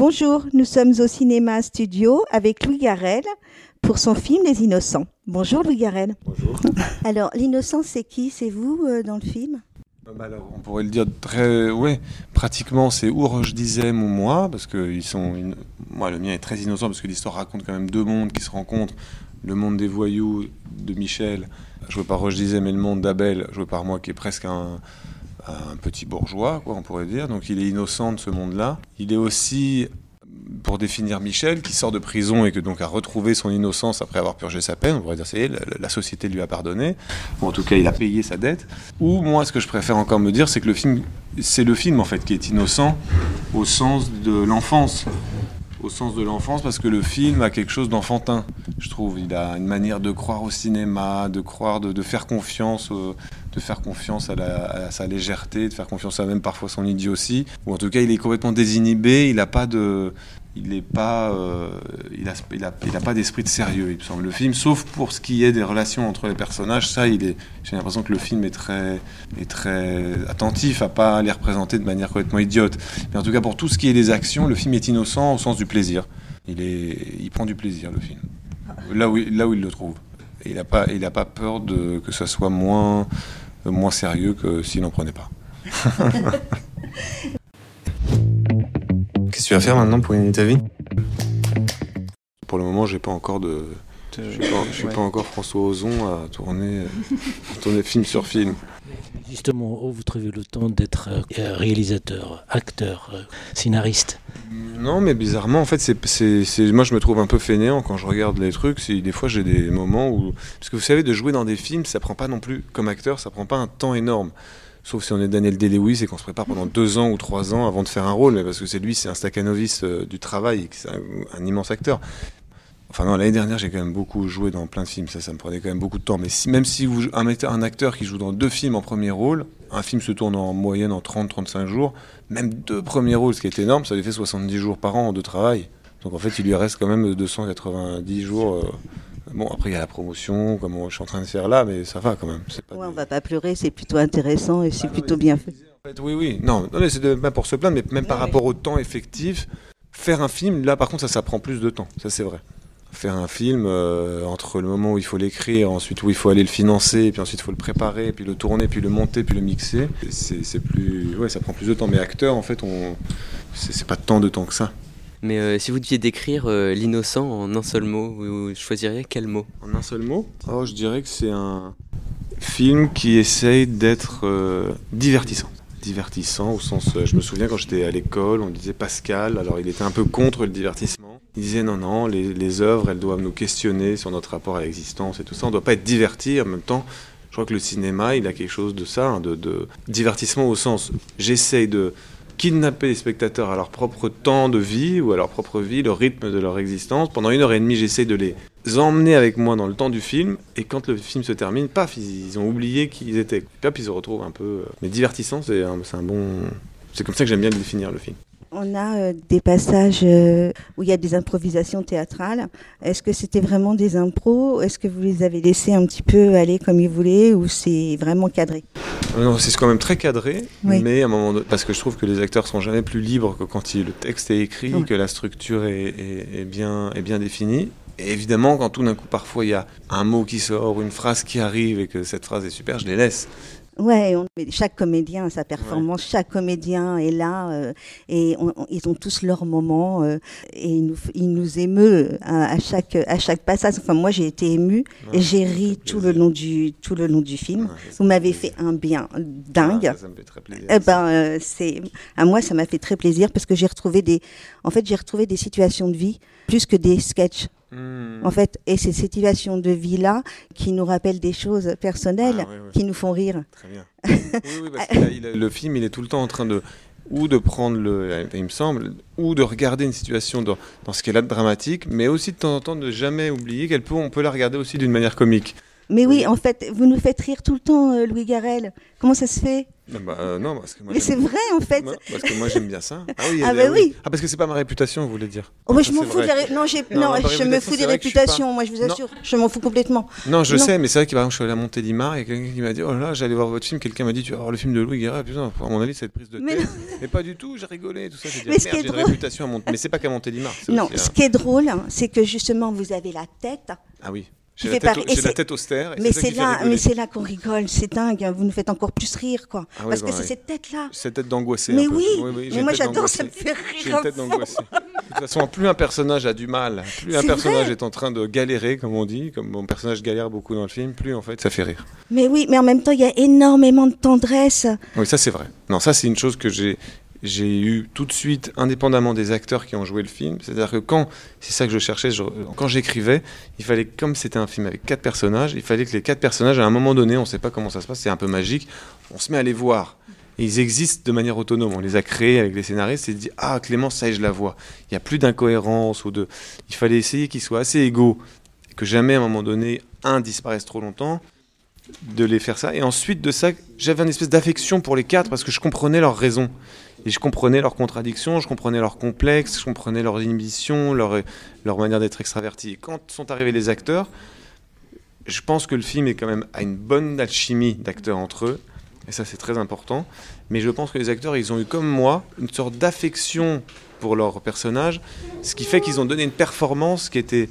Bonjour, nous sommes au cinéma studio avec Louis Garel pour son film Les Innocents. Bonjour Louis Garel. Bonjour. Alors, l'innocent, c'est qui? C'est vous euh, dans le film? Ah bah alors, on pourrait le dire très, ouais, pratiquement c'est ou Roche Dizem ou moi, parce que ils sont, moi le mien est très innocent parce que l'histoire raconte quand même deux mondes qui se rencontrent, le monde des voyous de Michel, joué par Roche Dizem, et le monde d'Abel, joué par moi, qui est presque un, un petit bourgeois, quoi, on pourrait dire. Donc il est innocent de ce monde-là. Il est aussi pour définir Michel, qui sort de prison et que donc a retrouvé son innocence après avoir purgé sa peine, on pourrait dire ça la, société lui a pardonné, en tout cas il a payé sa dette. Ou moi, ce que je préfère encore me dire, c'est que le film, c'est le film en fait qui est innocent au sens de l'enfance, au sens de l'enfance, parce que le film a quelque chose d'enfantin, je trouve. Il a une manière de croire au cinéma, de croire, de, de faire confiance, au- de faire confiance à, sa légèreté, de faire confiance à même parfois son idiotie. Ou en tout cas, il est complètement désinhibé. Il n'a pas de, il n'est pas, euh, il a, il a, il a pas d'esprit de sérieux, il me semble. Le film, sauf pour ce qui est des relations entre les personnages, ça, il est. J'ai l'impression que le film est très, est très attentif à pas les représenter de manière complètement idiote. Mais en tout cas, pour tout ce qui est des actions, le film est innocent au sens du plaisir. Il est, il prend du plaisir, le film. Là où, là où il le trouve. Il n'a pas, il a pas peur de que ça soit moins, moins sérieux que s'il n'en prenait pas. Qu'est-ce que tu vas faire maintenant pour gagner ta vie? Pour le moment, j'ai pas encore de, je suis pas, je suis pas encore François Ozon à tourner, à tourner film sur film. Justement, où vous trouvez le temps d'être euh, réalisateur, acteur, euh, scénariste? Non, mais bizarrement, en fait, c'est, c'est, c'est- moi je me trouve un peu fainéant quand je regarde les trucs. Des fois, j'ai des moments où. Parce que vous savez, de jouer dans des films, ça prend pas non plus, comme acteur, ça prend pas un temps énorme. Sauf si on est Daniel Day-Lewis et qu'on se prépare pendant deux ans ou trois ans avant de faire un rôle, mais parce que c'est lui, c'est un Stakhanoviste euh, du travail, c'est un, un immense acteur. Enfin non, l'année dernière, j'ai quand même beaucoup joué dans plein de films, ça, ça me prenait quand même beaucoup de temps. Mais si, même si vous, un, acteur- un acteur qui joue dans deux films en premier rôle, un film se tourne en moyenne en 30-35 jours, même deux premiers rôles, ce qui est énorme, ça lui fait 70 jours par an de travail. Donc en fait, il lui reste quand même 290 jours. euh, Bon, après, il y a la promotion, comme je suis en train de faire là, mais ça va quand même. Pas Ouais, des- on va pas pleurer, c'est plutôt intéressant et c'est plutôt bien fait. en fait, oui, oui. Non, non mais c'est pas pour se plaindre, mais même par rapport au temps effectif, faire un film, là, par contre, ça, ça prend plus de temps. Ça, c'est vrai. Faire un film, euh, entre le moment où il faut l'écrire, ensuite où il faut aller le financer, puis ensuite il faut le préparer, puis le tourner, puis le monter, puis le mixer, c'est plus. Ouais, ça prend plus de temps. Mais acteur, en fait, on. C'est pas tant de temps que ça. Mais euh, si vous deviez décrire euh, l'innocent en un seul mot, vous choisiriez quel mot? En un seul mot? Oh, je dirais que c'est un film qui essaye d'être euh, divertissant. Divertissant au sens, je me souviens quand j'étais à l'école, on disait Pascal, alors il était un peu contre le divertissement. Il disait non, non, les, œuvres, elles doivent nous questionner sur notre rapport à l'existence et tout ça. On ne doit pas être diverti en même temps. Je crois que le cinéma, il a quelque chose de ça, hein, de, divertissement au sens, j'essaye de kidnapper les spectateurs à leur propre temps de vie ou à leur propre vie, le rythme de leur existence. Pendant une heure et demie, j'essaye de les emmener avec moi dans le temps du film. Et quand le film se termine, paf, ils, ont oublié qui ils étaient. Puis hop, ils se retrouvent un peu. euh, Mais divertissant, c'est un bon. C'est comme ça que j'aime bien le définir le film. On a euh, des passages euh, où il y a des improvisations théâtrales. Est-ce que c'était vraiment des impros? Est-ce que vous les avez laissés un petit peu aller comme ils voulaient ou c'est vraiment cadré? Euh, Non, c'est quand même très cadré, Oui. mais à un moment donné- parce que je trouve que les acteurs sont jamais plus libres que quand il- le texte est écrit, Ouais. que la structure est, est- est bien, est bien définie. Et évidemment, quand tout d'un coup, parfois, il y a un mot qui sort, ou une phrase qui arrive, et que cette phrase est super, je les laisse. Ouais, on- chaque comédien a sa performance, chaque comédien est là euh, et on- on- ils ont tous leur moment euh, et ils nous, nous émeut à, à chaque à chaque passage. Enfin, moi j'ai été émue et j'ai ri tout le long du tout le long du film. Ouais, Vous m'avez fait un bien dingue. Ça, ça me fait très plaisir. Eh ben, euh, c'est à moi ça m'a fait très plaisir parce que j'ai retrouvé des, en fait j'ai retrouvé des situations de vie plus que des sketchs. Hmm. En fait, et ces situations de vie là qui nous rappellent des choses personnelles, Ah, qui nous font rire. Très bien. oui, parce que là, il a- le film, il est tout le temps en train de ou de prendre le, il me semble, ou de regarder une situation dans, dans ce qu'elle a de dramatique, mais aussi de temps en temps de jamais oublier qu'elle peut, on peut la regarder aussi d'une manière comique. Mais oui, en fait, vous nous faites rire tout le temps, euh, Louis Garrel. Comment ça se fait? Bah, euh, non, parce que moi, Mais c'est vrai, en fait. Moi- parce que moi j'aime bien ça. Ah oui, Ah elle- bah oui. Ah parce que c'est pas ma réputation, vous voulez dire. Oh, moi, je m'en fous de vrai. la ré- Non, je me fous des suis pas- réputations, moi, je vous Non. assure. Je m'en fous complètement. Non, je Non. sais, mais c'est vrai que par exemple, je suis allé à Montélimar et quelqu'un qui m'a dit Oh là, j'allais voir votre film. Quelqu'un m'a dit Tu vas voir le film de Louis Guérin. Putain, à mon avis, c'est une prise de tête. Mais pas du tout, j'ai rigolé, tout ça. J'ai dit Mais Ah, ce merde, j'ai une réputation à Mais c'est pas qu'à Montélimar. Non, ce qui est drôle, hein, c'est que justement, vous avez la tête. Ah oui. J'ai la, j'ai la tête austère. et Mais c'est là, mais c'est là qu'on rigole, c'est dingue. Vous nous faites encore plus rire, quoi. Ah Parce bah que c'est cette tête-là. Cette tête d'angoissé. Mais un peu. oui, j'ai mais une moi j'adore, ça me fait J'ai rire. une tête d'angoissé. De toute façon, plus un personnage a du mal, plus un personnage vrai. est en train de galérer, comme on dit, comme mon personnage galère beaucoup dans le film, plus en fait ça fait rire. Mais oui, mais en même temps, il y a énormément de tendresse. Oui, ça c'est vrai. Non, ça c'est une chose que j'ai j'ai eu tout de suite, indépendamment des acteurs qui ont joué le film. C'est-à-dire que quand, c'est ça que je cherchais, quand j'écrivais, il fallait, comme c'était un film avec quatre personnages, il fallait que les quatre personnages, à un moment donné, on ne sait pas comment ça se passe, c'est un peu magique, on se met à les voir. Et ils existent de manière autonome. On les a créés avec les scénaristes et dit Ah, Clément, ça je la vois. Il n'y a plus d'incohérence ou de. Il fallait essayer qu'ils soient assez égaux, que jamais à un moment donné, un disparaisse trop longtemps de les faire ça. Et ensuite de ça, j'avais une espèce d'affection pour les quatre parce que je comprenais leurs raisons. Et je comprenais leurs contradictions, je comprenais leurs complexes, je comprenais leurs inhibitions, leur, leur manière d'être extravertis. Et quand sont arrivés les acteurs, je pense que le film est quand même à une bonne alchimie d'acteurs entre eux. Et ça, c'est très important. Mais je pense que les acteurs, ils ont eu comme moi une sorte d'affection pour leurs personnages, ce qui fait qu'ils ont donné une performance qui était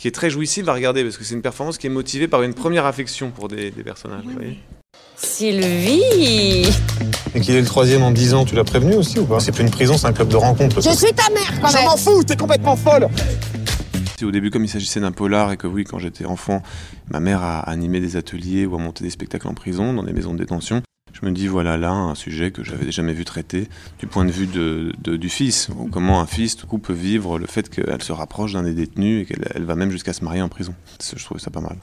qui est très jouissive à regarder parce que c'est une performance qui est motivée par une première affection pour des, des personnages. vous voyez Sylvie Et qu'il est le troisième en 10 ans, tu l'as prévenu aussi ou pas? C'est plus une prison, c'est un club de rencontre. Je suis ta mère quand même. m'en fous, t'es complètement folle au début, comme il s'agissait d'un polar et que oui, quand j'étais enfant, ma mère a animé des ateliers ou a monté des spectacles en prison, dans des maisons de détention, je me dis voilà là un sujet que j'avais jamais vu traité du point de vue de, de- du fils. ou Comment un fils du coup peut vivre le fait qu'elle se rapproche d'un des détenus et qu'elle elle va même jusqu'à se marier en prison. Je trouvais ça pas mal.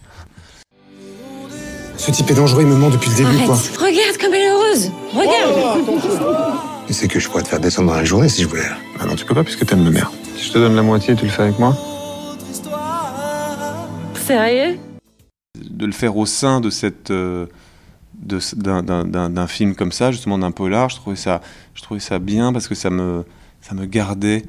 Ce type est dangereux, il me ment depuis le début, quoi. Regarde comme elle est heureuse Regarde Tu sais que je pourrais te faire descendre dans la journée si je voulais. Ah non, tu peux pas puisque t'aimes ma mère. Si je te donne la moitié, tu le fais avec moi? Sérieux? De le faire au sein de cette euh, d'un- film comme ça justement d'un polar je trouvais ça je trouvais ça bien parce que ça me ça me gardait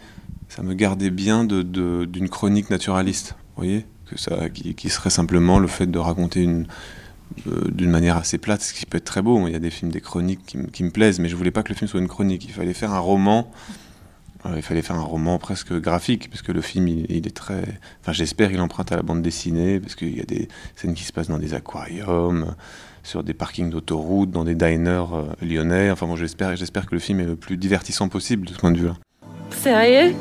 ça me gardait bien de- de- d'une chronique naturaliste vous voyez que ça qui, serait simplement le fait de raconter euh, d'une manière assez plate ce qui peut être très beau. Il y a des films des chroniques qui, me- qui me plaisent mais je voulais pas que le film soit une chronique. Il fallait faire un roman il fallait faire un roman presque graphique, parce que le film, il, est très... Enfin, j'espère qu'il emprunte à la bande dessinée, parce qu'il y a des scènes qui se passent dans des aquariums, sur des parkings d'autoroute, dans des diners euh, lyonnais. Enfin, bon, j'espère, j'espère que le film est le plus divertissant possible de ce point de vue-là. Sérieux?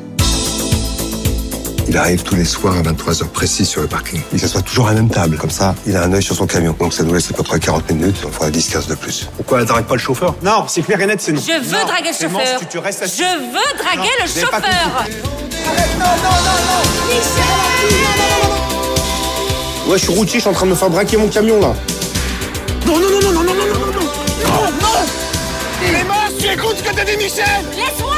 Il arrive tous les soirs à 23h précis sur le parking. Il s'assoit toujours à la même table. Comme ça, il a un œil sur son camion. Donc ça nous laisse à peu près 40 minutes. On fera 10-15 de plus. Pourquoi elle t'arrête pas le chauffeur Non, c'est clair et net, c'est non. Je veux draguer le chauffeur tu te restes assis. Je veux draguer le vous avez pas chauffeur Ouais, je suis routier, je suis en train de me faire braquer mon camion là. Non, non, non, non, non, non, non, non, non, non, non, non Clémence, tu écoutes ce que t'as dit, Michel Laisse-moi faire les choses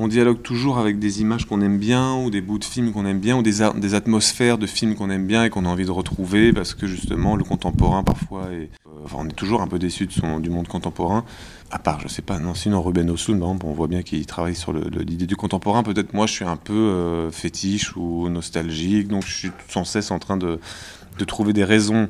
On dialogue toujours avec des images qu'on aime bien, ou des bouts de films qu'on aime bien, ou des, atmosphères de films qu'on aime bien et qu'on a envie de retrouver, parce que justement, le contemporain, parfois, est, euh, on est toujours un peu déçu de son, du monde contemporain. À part, je sais pas, non, sinon Ruben Osloon, par exemple, on voit bien qu'il travaille sur l'idée du contemporain. Peut-être moi, je suis un peu euh, fétiche ou nostalgique, donc je suis sans cesse en train de trouver des raisons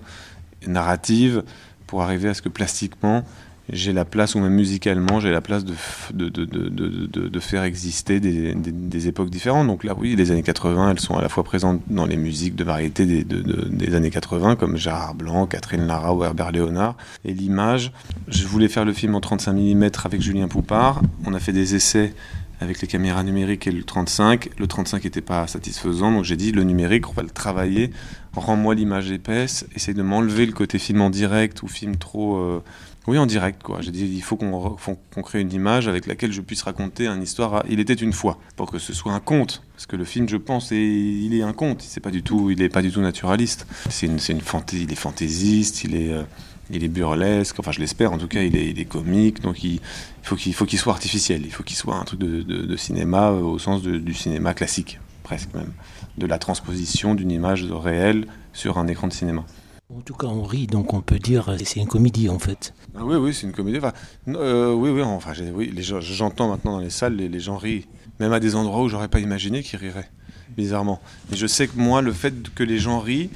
narratives pour arriver à ce que plastiquement, j'ai la place, ou même musicalement, j'ai la place de, de, de, de, de, faire exister des, des, époques différentes. Donc là, oui, les années 80, elles sont à la fois présentes dans les musiques de variété des, de- de- des années 80, comme Gérard Blanc, Catherine Lara ou Herbert Léonard. Et l'image, je voulais faire le film en 35 mm avec Julien Poupard. On a fait des essais avec les caméras numériques et le 35. Le 35 n'était pas satisfaisant, donc j'ai dit le numérique, on va le travailler. Rends-moi l'image épaisse, essaye de m'enlever le côté film en direct ou film trop... euh, oui, en direct, quoi. J'ai dit, il faut qu'on crée une image avec laquelle je puisse raconter une histoire. Il était une fois, pour que ce soit un conte. Parce que le film, je pense, est- il est un conte. C'est pas du tout, il est pas du tout naturaliste. C'est une, une fantaisie. Il est fantaisiste. Il est, euh, il est burlesque. Enfin, je l'espère. En tout cas, il est, il est comique. Donc, il, faut qu'il soit artificiel. Il faut qu'il soit un truc de, de- cinéma euh, au sens du cinéma classique, presque même, de la transposition d'une image réelle sur un écran de cinéma. En tout cas, on rit, donc on peut dire que c'est une comédie en fait. Ah oui, oui, c'est une comédie. Euh, oui, oui, j'entends maintenant dans les salles, les, gens rient, même à des endroits où j'aurais pas imaginé qu'ils riraient, bizarrement. Et je sais que moi, le fait que les gens rient,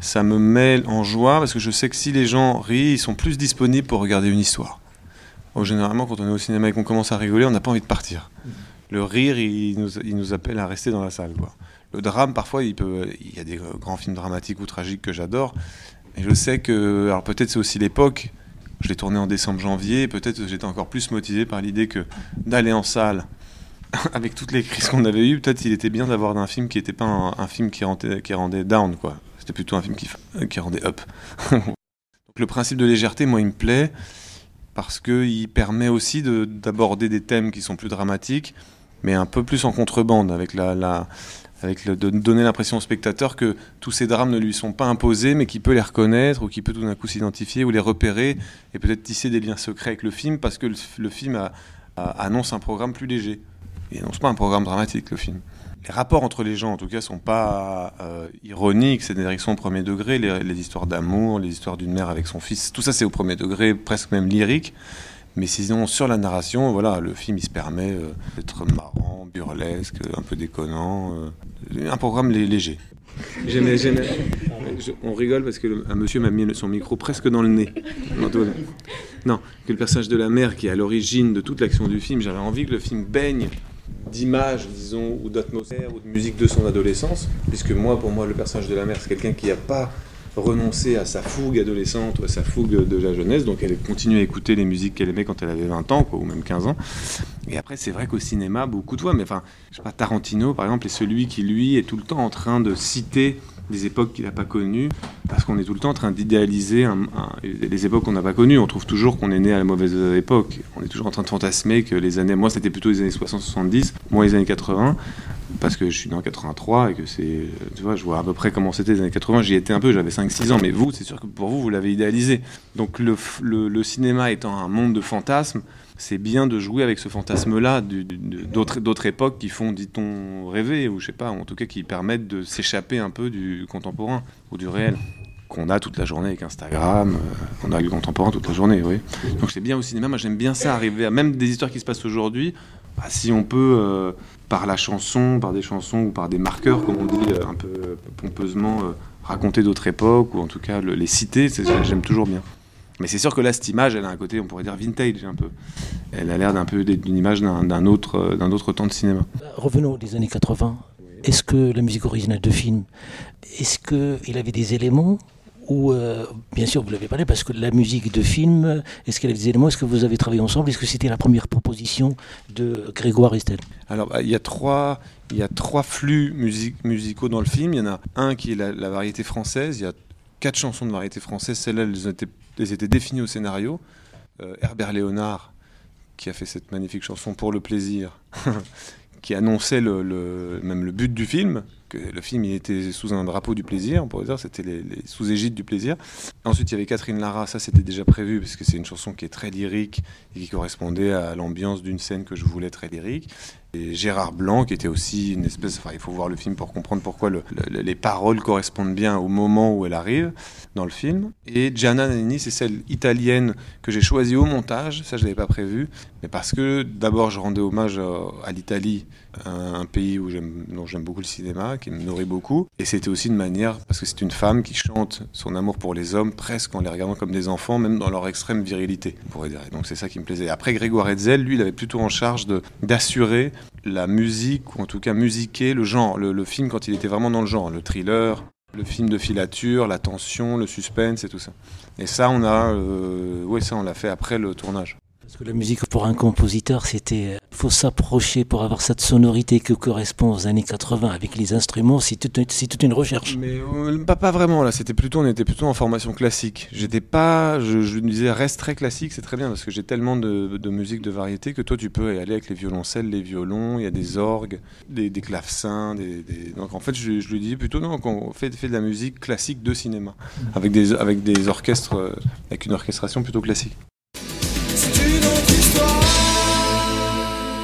ça me met en joie parce que je sais que si les gens rient, ils sont plus disponibles pour regarder une histoire. généralement, quand on est au cinéma et qu'on commence à rigoler, on n'a pas envie de partir. Le rire, il nous, appelle à rester dans la salle. Le drame, parfois, il, y a des grands films dramatiques ou tragiques que j'adore. Et je sais que, alors peut-être c'est aussi l'époque, je l'ai tourné en décembre-janvier, peut-être j'étais encore plus motivé par l'idée que d'aller en salle, avec toutes les crises qu'on avait eues, peut-être il était bien d'avoir un film qui n'était pas un, un, film qui rendait, qui rendait down, quoi. C'était plutôt un film qui, qui rendait up. Donc le principe de légèreté, moi, il me plaît parce qu'il permet aussi d'aborder des thèmes qui sont plus dramatiques, mais un peu plus en contrebande, avec, la avec de donner l'impression au spectateur que tous ces drames ne lui sont pas imposés, mais qu'il peut les reconnaître, ou qu'il peut tout d'un coup s'identifier, ou les repérer, et peut-être tisser des liens secrets avec le film, parce que le, film annonce un programme plus léger. Il n'annonce pas un programme dramatique, le film les rapports entre les gens, en tout cas, sont pas euh, ironiques, c'est des directions au premier degré, les, les histoires d'amour, les histoires d'une mère avec son fils, tout ça c'est au premier degré, presque même lyrique. Mais sinon, sur la narration, voilà, le film il se permet euh, d'être marrant, burlesque, un peu déconnant, euh, un programme léger. On rigole parce que un monsieur m'a mis son micro presque dans le nez. Non, que le personnage de la mère qui est à l'origine de toute l'action du film, j'avais envie que le film baigne d'images, disons, ou d'atmosphère, ou de musique de son adolescence, puisque moi, pour moi, le personnage de la mère, c'est quelqu'un qui n'a pas renoncé à sa fougue adolescente ou à sa fougue de la jeunesse, donc elle continue à écouter les musiques qu'elle aimait quand elle avait 20 ans, ou même 15 ans. Et après, c'est vrai qu'au cinéma, beaucoup de fois, mais enfin, je sais pas, Tarantino, par exemple, est celui qui, lui, est tout le temps en train de citer des époques qu'il n'a pas connues, parce qu'on est tout le temps en train d'idéaliser les époques qu'on n'a pas connues. On trouve toujours qu'on est né à la mauvaise époque. On est toujours en train de fantasmer que les années... Moi, c'était plutôt les années 60-70, moi les années 80, parce que je suis né en 83 et que c'est... Tu vois, je vois à peu près comment c'était les années 80. J'y étais un peu, j'avais 5-6 ans, mais vous, c'est sûr que pour vous, vous l'avez idéalisé. Donc le, le, cinéma étant un monde de fantasmes, c'est bien de jouer avec ce fantasme-là d'autres époques qui font, dit-on, rêver, ou je sais pas, en tout cas qui permettent de s'échapper un peu du contemporain ou du réel qu'on a toute la journée avec Instagram, euh, on a le contemporain toute la journée, oui. Donc c'est bien au cinéma, moi j'aime bien ça, arriver à même des histoires qui se passent aujourd'hui, bah, si on peut, euh, par la chanson, par des chansons ou par des marqueurs, comme on dit euh, un peu pompeusement, raconter d'autres époques, ou en tout cas le, les citer, j'aime toujours bien. Mais c'est sûr que là, cette image, elle a un côté, on pourrait dire vintage un peu. Elle a l'air d'un peu d'une image d'un autre, autre temps de cinéma. Revenons aux années 80. Est-ce que la musique originale de film, est-ce qu'il avait des éléments ou euh, bien sûr vous l'avez parlé parce que la musique de film, est-ce qu'elle avait des éléments Est-ce que vous avez travaillé ensemble Est-ce que c'était la première proposition de Grégoire Estelle? Alors il y a trois, il y a trois flux music musicaux dans le film. Il y en a un qui est la, variété française. Il y a quatre chansons de variété française. Celles-là, elles étaient définies au scénario. Euh, Herbert Léonard, qui a fait cette magnifique chanson pour le plaisir, qui annonçait même le but du film, que le film il était sous un drapeau du plaisir, on pourrait dire, c'était les sous égide du plaisir. Ensuite, il y avait Catherine Lara, ça c'était déjà prévu, parce que c'est une chanson qui est très lyrique et qui correspondait à l'ambiance d'une scène que je voulais très lyrique. Gérard Blanc, qui était aussi une espèce. Enfin, il faut voir le film pour comprendre pourquoi le, le, les paroles correspondent bien au moment où elle arrive dans le film. Et Gianna Nannini, c'est celle italienne que j'ai choisie au montage. Ça, je l'avais pas prévu, mais parce que d'abord, je rendais hommage à l'Italie, un, pays où dont j'aime beaucoup le cinéma, qui me nourrit beaucoup. Et c'était aussi une manière, parce que c'est une femme qui chante son amour pour les hommes presque en les regardant comme des enfants, même dans leur extrême virilité, on pourrait dire. Donc c'est ça qui me plaisait. Après, Grégoire Hetzel, lui, il avait plutôt en charge d'assurer la musique, ou en tout cas musiquer le genre, le, le, film quand il était vraiment dans le genre, le thriller, le film de filature, la tension, le suspense et tout ça. Et ça, on a, euh, ouais, ça, on l'a fait après le tournage. Parce que la musique pour un compositeur, c'était, il faut s'approcher pour avoir cette sonorité qui correspond aux années 80 avec les instruments, c'est toute, une recherche. Mais euh, pas, pas vraiment là, c'était plutôt, on était plutôt en formation classique. J'étais pas, je, je me disais reste très classique, c'est très bien parce que j'ai tellement de, de, musique de variété que toi tu peux y aller avec les violoncelles, les violons, il y a des orgues, des, des clavecins, des, des... donc en fait je, je lui dis plutôt non, qu'on fait, fait de la musique classique de cinéma avec des, avec des orchestres, euh, avec une orchestration plutôt classique.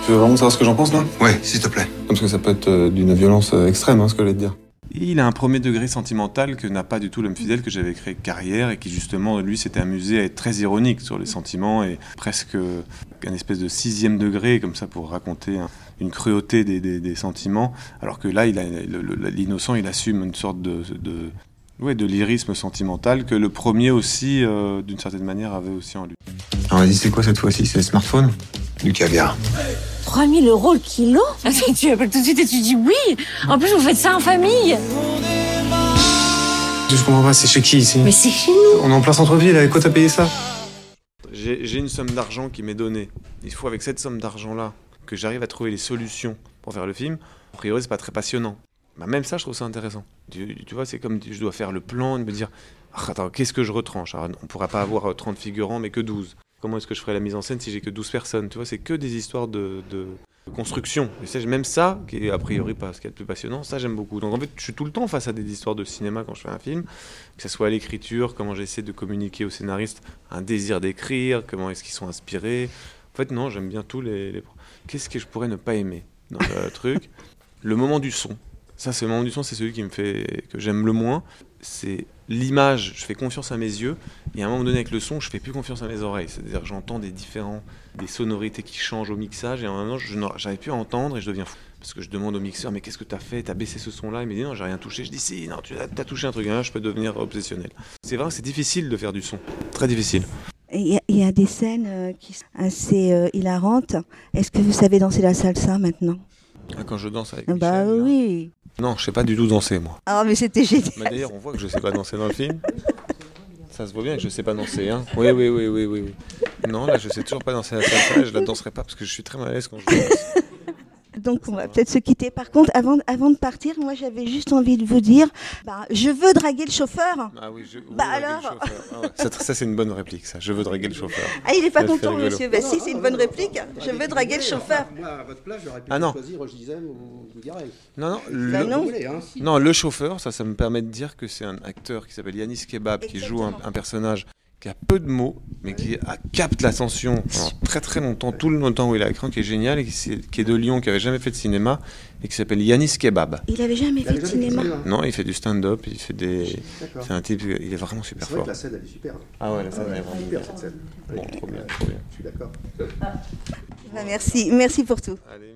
Tu veux vraiment savoir ce que j'en pense là? Ouais, s'il te plaît. Parce que ça peut être euh, d'une violence euh, extrême, hein, ce que je vais te dire. Il a un premier degré sentimental que n'a pas du tout l'homme fidèle que j'avais créé carrière et qui justement lui s'était amusé à être très ironique sur les sentiments et presque un espèce de sixième degré comme ça pour raconter un- une cruauté des, des- des sentiments alors que là il a l'innocent il assume une sorte de, de ouais, de lyrisme sentimental que le premier aussi euh, d'une certaine manière avait aussi en lui. Alors vas-y, c'est quoi cette fois-ci? C'est le smartphone? Du caviar. 3000 euros le kilo Ah, Tu appelles tout de suite et tu dis oui En plus, vous faites ça en famille Je comprends pas, c'est chez qui ici Mais c'est chez nous On est en plein centre-ville, avec quoi t'as payé ça J'ai j'ai une somme d'argent qui m'est donnée. Il faut avec cette somme d'argent-là que j'arrive à trouver les solutions pour faire le film. A priori, c'est pas très passionnant. Bah, même ça, je trouve ça intéressant. Tu, tu vois, c'est comme je dois faire le plan et me dire Ah, Attends, qu'est-ce que je retranche? Alors, On pourra pas avoir euh, 30 figurants, mais que 12. Comment est-ce que je ferai la mise en scène si j'ai que 12 personnes Tu vois, c'est que des histoires de construction. Et ça, même ça, qui est a priori pas ce qu'il y a de plus passionnant, ça j'aime beaucoup. Donc en fait, je suis tout le temps face à des histoires de cinéma quand je fais un film, que ce soit à l'écriture, comment j'essaie de communiquer aux scénaristes un désir d'écrire, comment est-ce qu'ils sont inspirés. En fait, non, j'aime bien tous les. les- Qu'est-ce que je pourrais ne pas aimer dans le truc? Le moment du son. Ça, c'est le moment du son, c'est celui qui me fait que j'aime le moins. C'est l'image. Je fais confiance à mes yeux, et à un moment donné avec le son, je fais plus confiance à mes oreilles. C'est-à-dire j'entends des différents, des sonorités qui changent au mixage, et en même temps, je n'ar- j'arrive plus à entendre et je deviens fou. Parce que je demande au mixeur, mais qu'est-ce que tu as fait? Tu as baissé ce son-là? Il me dit non, j'ai rien touché. Je dis si, non, tu as, touché un truc. Je peux devenir obsessionnel. C'est vrai c'est difficile de faire du son. Très difficile. Et Il y, a- il y a des scènes euh, qui sont assez euh, hilarantes. Est-ce que vous savez danser la salsa maintenant? Ah, Quand je danse avec Bah là. oui. Non, je sais pas du tout danser, moi. Ah mais c'était génial. Mais d'ailleurs, on voit que je sais pas danser dans le film. Ça se voit bien que je sais pas danser, hein. Oui, oui, oui, oui, oui. oui. Non, là, je sais toujours pas danser la salsa et je la danserai pas parce que je suis très mal à l'aise quand je danse. Donc on va peut-être se quitter. Par contre, avant, avant de partir, moi j'avais juste envie de vous dire, bah, je veux draguer le chauffeur. Ah oui, je. Bah draguer le alors chauffeur. Ah ouais. Ça, ça, c'est une bonne réplique, ça. Je veux draguer le chauffeur. Ah il est pas content rigolo. monsieur. Bah si, c'est une bonne réplique. Je veux draguer le chauffeur. Moi, à votre place, j'aurais pu Ah non. choisir Roche ou. Non, non, Bah le, non. Hein non, le chauffeur, ça, ça me permet de dire que c'est un acteur qui s'appelle Yanis Kebab, qui joue un, un personnage qui a peu de mots, mais qui a, capte l'attention pendant très très longtemps, tout le temps où il a écran, qui est génial, et qui, est de Lyon, qui avait jamais fait de cinéma, et qui s'appelle Yanis Kebab. Il avait jamais fait de cinéma. Non, il fait du stand-up, il fait des. C'est un type, il est vraiment super vrai fort. que la scène, elle est super. Ah ouais, la scène, elle est elle vraiment super cette scène. Bon, trop bien, trop bien. Je suis d'accord. Merci, merci pour tout. Allez,